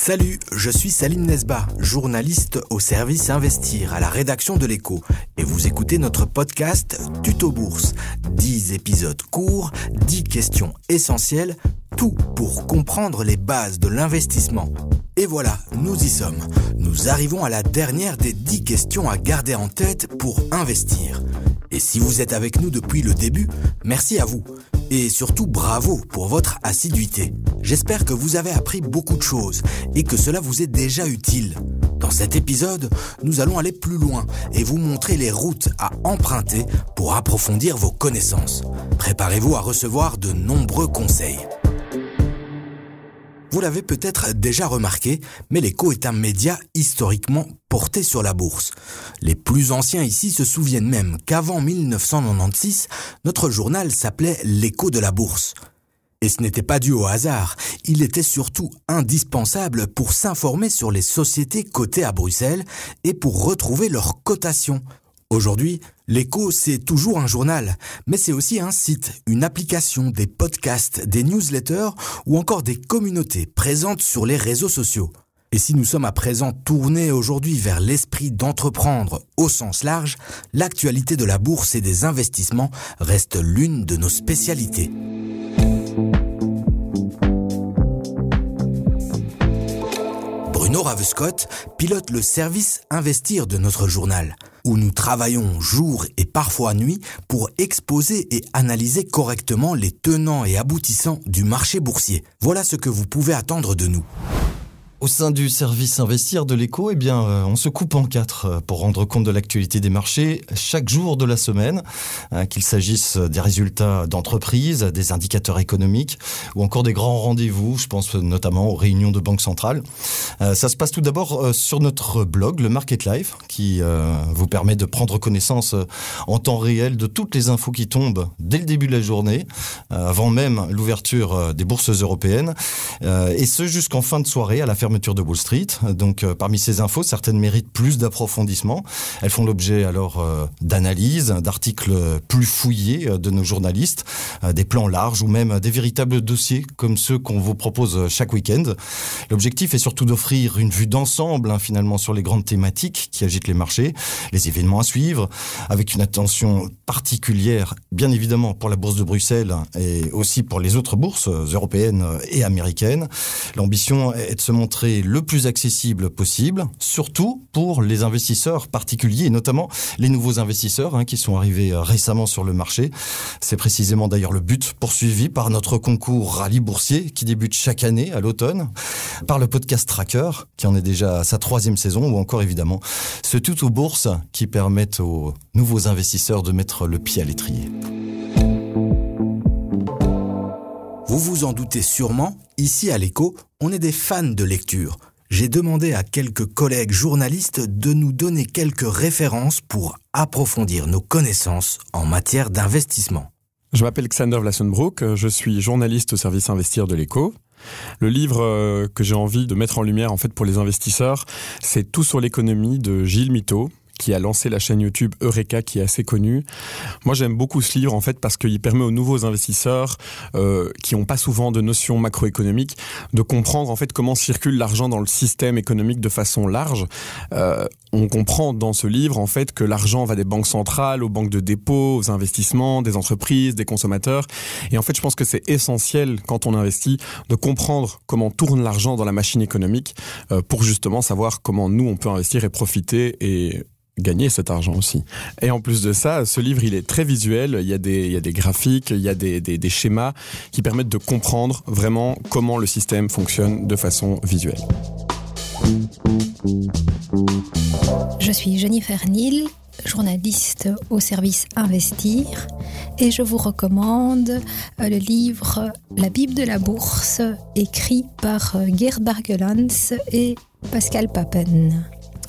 Salut, je suis Salim Nesba, journaliste au service Investir à la rédaction de l'écho et vous écoutez notre podcast Tuto Bourse. 10 épisodes courts, 10 questions essentielles, tout pour comprendre les bases de l'investissement. Et voilà, nous y sommes. Nous arrivons à la dernière des 10 questions à garder en tête pour investir. Et si vous êtes avec nous depuis le début, merci à vous. Et surtout bravo pour votre assiduité. J'espère que vous avez appris beaucoup de choses et que cela vous est déjà utile. Dans cet épisode, nous allons aller plus loin et vous montrer les routes à emprunter pour approfondir vos connaissances. Préparez-vous à recevoir de nombreux conseils. Vous l'avez peut-être déjà remarqué, mais l'écho est un média historiquement porté sur la bourse. Les plus anciens ici se souviennent même qu'avant 1996, notre journal s'appelait l'écho de la bourse. Et ce n'était pas dû au hasard, il était surtout indispensable pour s'informer sur les sociétés cotées à Bruxelles et pour retrouver leurs cotations. Aujourd'hui, l'écho, c'est toujours un journal, mais c'est aussi un site, une application, des podcasts, des newsletters ou encore des communautés présentes sur les réseaux sociaux. Et si nous sommes à présent tournés aujourd'hui vers l'esprit d'entreprendre au sens large, l'actualité de la bourse et des investissements reste l'une de nos spécialités. Bruno Ravescott pilote le service Investir de notre journal, où nous travaillons jour et parfois nuit pour exposer et analyser correctement les tenants et aboutissants du marché boursier. Voilà ce que vous pouvez attendre de nous. Au sein du service Investir de l'écho, eh bien, euh, on se coupe en quatre euh, pour rendre compte de l'actualité des marchés chaque jour de la semaine, hein, qu'il s'agisse des résultats d'entreprise, des indicateurs économiques ou encore des grands rendez-vous. Je pense notamment aux réunions de banque centrale. Euh, ça se passe tout d'abord sur notre blog, le Market Life, qui vous permet de prendre connaissance en temps réel de toutes les infos qui tombent dès le début de la journée, avant même l'ouverture des bourses européennes, et ce jusqu'en fin de soirée à la fermeture de Wall Street. Donc, euh, parmi ces infos, certaines méritent plus d'approfondissement. Elles font l'objet alors euh, d'analyses, d'articles plus fouillés euh, de nos journalistes, des plans larges ou même des véritables dossiers comme ceux qu'on vous propose chaque week-end. L'objectif est surtout d'offrir une vue d'ensemble hein, finalement sur les grandes thématiques qui agitent les marchés, les événements à suivre, avec une attention particulière, bien évidemment, pour la bourse de Bruxelles et aussi pour les autres bourses européennes et américaines. L'ambition est de se montrer le plus accessible possible, surtout pour les investisseurs particuliers, et notamment les nouveaux investisseurs hein, qui sont arrivés euh, récemment sur le marché. C'est précisément d'ailleurs le but poursuivi par notre concours rallye boursier qui débute chaque année à l'automne, par le podcast Tracker qui en est déjà sa troisième saison, ou encore évidemment ce tout aux bourses qui permettent aux nouveaux investisseurs de mettre le pied à l'étrier. Vous vous en doutez sûrement, ici à l'écho, on est des fans de lecture. J'ai demandé à quelques collègues journalistes de nous donner quelques références pour approfondir nos connaissances en matière d'investissement. Je m'appelle Xander Vlassenbroek, je suis journaliste au service Investir de l'écho. Le livre euh, que j'ai envie de mettre en lumière en fait pour les investisseurs, c'est Tout sur l'économie de Gilles Mito, qui a lancé la chaîne YouTube Eureka, qui est assez connue. Moi, j'aime beaucoup ce livre en fait parce qu'il permet aux nouveaux investisseurs euh, qui n'ont pas souvent de notions macroéconomiques de comprendre en fait comment circule l'argent dans le système économique de façon large. Euh, on comprend dans ce livre en fait que l'argent va des banques centrales aux banques de dépôt, aux investissements, des entreprises, des consommateurs. Et en fait, je pense que c'est essentiel quand on investit de comprendre comment tourne l'argent dans la machine économique euh, pour justement savoir comment nous on peut investir et profiter et gagner cet argent aussi. Et en plus de ça, ce livre, il est très visuel. Il y a des, il y a des graphiques, il y a des, des, schémas qui permettent de comprendre vraiment comment le système fonctionne de façon visuelle. Je suis Jennifer Neal, journaliste au service Investir, et je vous recommande euh, le livre La Bible de la Bourse, écrit par euh, Gerd Bargelans et Pascal Papen.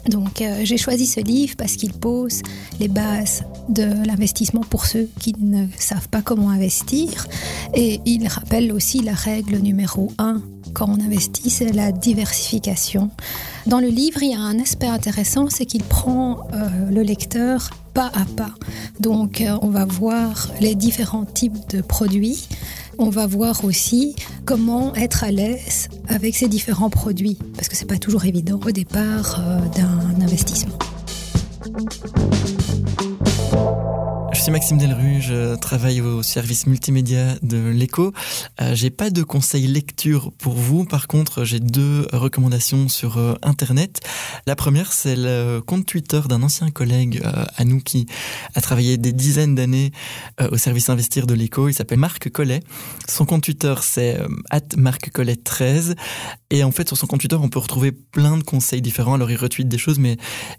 Donc euh, j'ai choisi ce livre parce qu'il pose les bases de l'investissement pour ceux qui ne savent pas comment investir et il rappelle aussi la règle numéro 1 quand on investit, c'est la diversification. Dans le livre, il y a un aspect intéressant, c'est qu'il prend euh, le lecteur pas à pas. Donc euh, on va voir les différents types de produits on va voir aussi comment être à l'aise avec ces différents produits, parce que c'est pas toujours évident au départ euh, d'un investissement. Je suis Maxime Delru, je travaille au service multimédia de l'écho. Euh, j'ai pas de conseils lecture pour vous, par contre j'ai deux recommandations sur euh, internet. La première c'est le compte Twitter d'un ancien collègue euh, à nous qui a travaillé des dizaines d'années au service investir de l'écho. Il s'appelle Marc Collet. Son compte Twitter c'est @marccollet13 et en fait sur son compte Twitter on peut retrouver plein de conseils différents. Alors il retweet des choses mais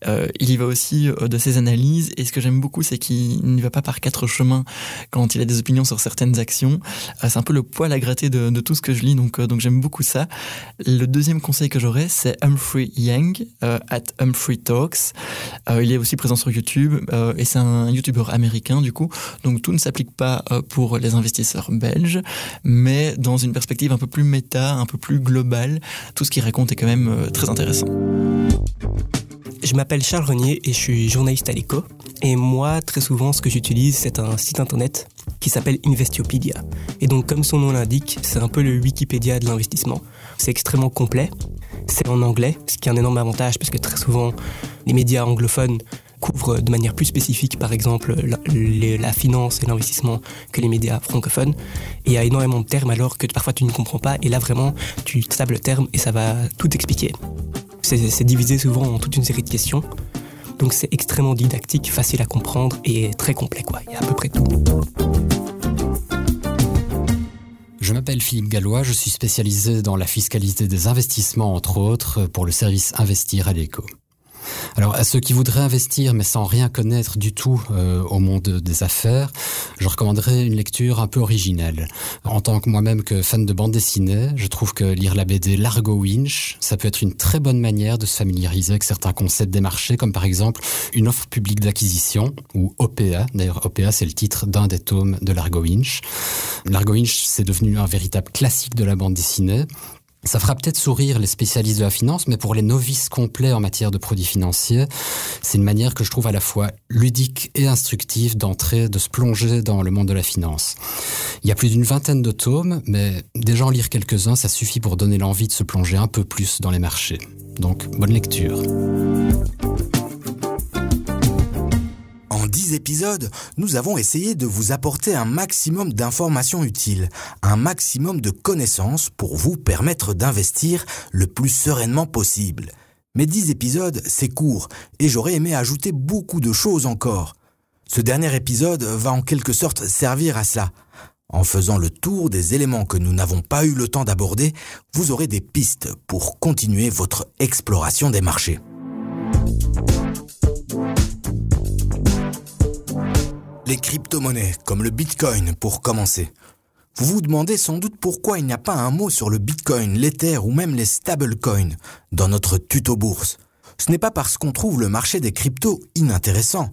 il y va aussi de ses analyses et ce que j'aime beaucoup c'est qu'il n'y va pas par quatre chemins quand il a des opinions sur certaines actions. Euh, c'est un peu le poil à gratter de, tout ce que je lis, donc, euh, donc j'aime beaucoup ça. Le deuxième conseil que j'aurais, c'est Humphrey Yang, euh, at Humphrey Talks. il est aussi présent sur YouTube et c'est un YouTuber américain du coup, donc tout ne s'applique pas pour les investisseurs belges, mais dans une perspective un peu plus méta, un peu plus globale, tout ce qu'il raconte est quand même très intéressant. Je m'appelle Charles Renier et je suis journaliste à l'éco. Et moi, très souvent, ce que j'utilise, c'est un site internet qui s'appelle Investiopedia. Et donc, comme son nom l'indique, c'est un peu le Wikipédia de l'investissement. C'est extrêmement complet. C'est en anglais, ce qui est un énorme avantage parce que très souvent, les médias anglophones couvrent de manière plus spécifique, par exemple, la, finance et l'investissement que les médias francophones. Et il y a énormément de termes alors que parfois tu ne comprends pas. Et là, vraiment, tu tapes le terme et ça va tout expliquer. C'est divisé souvent en toute une série de questions. Donc c'est extrêmement didactique, facile à comprendre et très complet. Quoi. Il y a à peu près tout. Je m'appelle Philippe Gallois, je suis spécialisé dans la fiscalité des investissements, entre autres, pour le service Investir à l'éco. Alors à ceux qui voudraient investir mais sans rien connaître du tout euh, au monde des affaires, je recommanderais une lecture un peu originelle. En tant que moi-même que fan de bande dessinée, je trouve que lire la BD Largo Winch, ça peut être une très bonne manière de se familiariser avec certains concepts des marchés, comme par exemple une offre publique d'acquisition ou OPA. D'ailleurs, OPA c'est le titre d'un des tomes de Largo Winch. Largo Winch c'est devenu un véritable classique de la bande dessinée ça fera peut-être sourire les spécialistes de la finance, mais pour les novices complets en matière de produits financiers, c'est une manière que je trouve à la fois ludique et instructive d'entrer, de se plonger dans le monde de la finance. Il y a plus d'une vingtaine de tomes, mais déjà en lire quelques-uns, ça suffit pour donner l'envie de se plonger un peu plus dans les marchés. Donc, bonne lecture. 10 épisodes, nous avons essayé de vous apporter un maximum d'informations utiles, un maximum de connaissances pour vous permettre d'investir le plus sereinement possible. Mais 10 épisodes, c'est court, et j'aurais aimé ajouter beaucoup de choses encore. Ce dernier épisode va en quelque sorte servir à cela. En faisant le tour des éléments que nous n'avons pas eu le temps d'aborder, vous aurez des pistes pour continuer votre exploration des marchés. Les crypto-monnaies, comme le Bitcoin pour commencer. Vous vous demandez sans doute pourquoi il n'y a pas un mot sur le Bitcoin, l'Ether ou même les stablecoins dans notre tuto bourse. Ce n'est pas parce qu'on trouve le marché des cryptos inintéressant.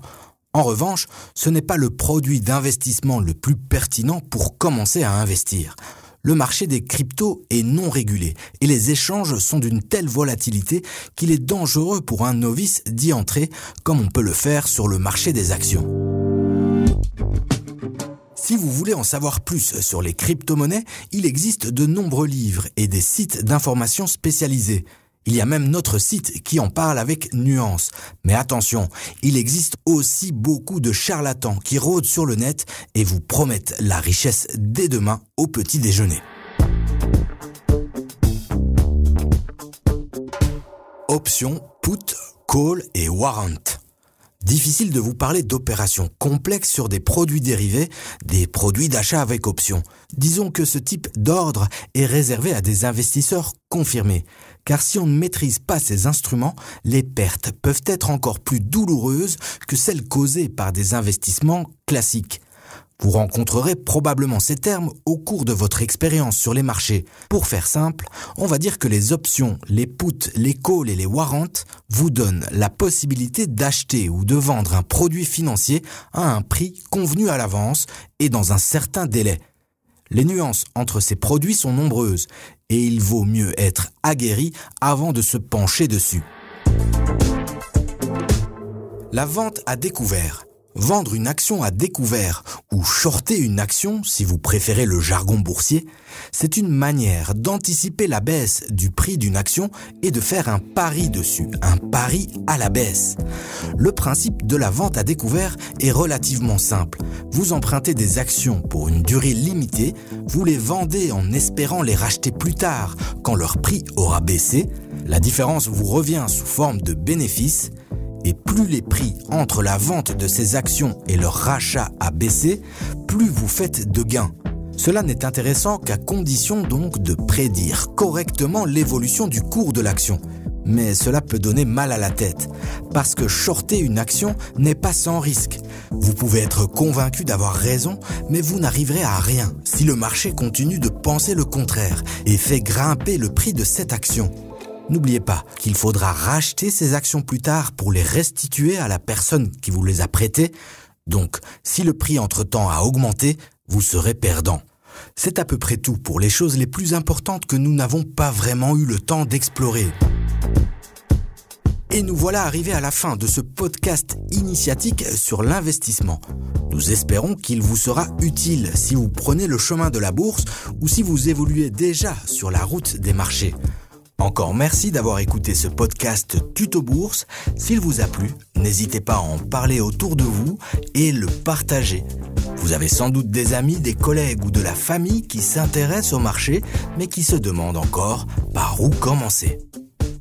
En revanche, ce n'est pas le produit d'investissement le plus pertinent pour commencer à investir. Le marché des cryptos est non régulé et les échanges sont d'une telle volatilité qu'il est dangereux pour un novice d'y entrer comme on peut le faire sur le marché des actions. Si vous voulez en savoir plus sur les crypto-monnaies, il existe de nombreux livres et des sites d'information spécialisés. Il y a même notre site qui en parle avec nuance. Mais attention, il existe aussi beaucoup de charlatans qui rôdent sur le net et vous promettent la richesse dès demain au petit déjeuner. Options, put, call et warrant. Difficile de vous parler d'opérations complexes sur des produits dérivés, des produits d'achat avec option. Disons que ce type d'ordre est réservé à des investisseurs confirmés, car si on ne maîtrise pas ces instruments, les pertes peuvent être encore plus douloureuses que celles causées par des investissements classiques. Vous rencontrerez probablement ces termes au cours de votre expérience sur les marchés. Pour faire simple, on va dire que les options, les puts, les calls et les warrants vous donnent la possibilité d'acheter ou de vendre un produit financier à un prix convenu à l'avance et dans un certain délai. Les nuances entre ces produits sont nombreuses et il vaut mieux être aguerri avant de se pencher dessus. La vente à découvert Vendre une action à découvert ou shorter une action, si vous préférez le jargon boursier, c'est une manière d'anticiper la baisse du prix d'une action et de faire un pari dessus, un pari à la baisse. Le principe de la vente à découvert est relativement simple. Vous empruntez des actions pour une durée limitée, vous les vendez en espérant les racheter plus tard quand leur prix aura baissé, la différence vous revient sous forme de bénéfice et plus les prix entre la vente de ces actions et leur rachat a baissé, plus vous faites de gains. Cela n'est intéressant qu'à condition donc de prédire correctement l'évolution du cours de l'action. Mais cela peut donner mal à la tête, parce que shorter une action n'est pas sans risque. Vous pouvez être convaincu d'avoir raison, mais vous n'arriverez à rien si le marché continue de penser le contraire et fait grimper le prix de cette action. N'oubliez pas qu'il faudra racheter ces actions plus tard pour les restituer à la personne qui vous les a prêtées. Donc, si le prix entre-temps a augmenté, vous serez perdant. C'est à peu près tout pour les choses les plus importantes que nous n'avons pas vraiment eu le temps d'explorer. Et nous voilà arrivés à la fin de ce podcast initiatique sur l'investissement. Nous espérons qu'il vous sera utile si vous prenez le chemin de la bourse ou si vous évoluez déjà sur la route des marchés. Encore merci d'avoir écouté ce podcast Tuto Bourse. S'il vous a plu, n'hésitez pas à en parler autour de vous et le partager. Vous avez sans doute des amis, des collègues ou de la famille qui s'intéressent au marché mais qui se demandent encore par où commencer.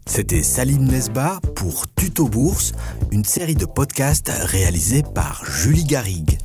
C'était Salim Nesba pour Tuto Bourse, une série de podcasts réalisés par Julie Garrigue.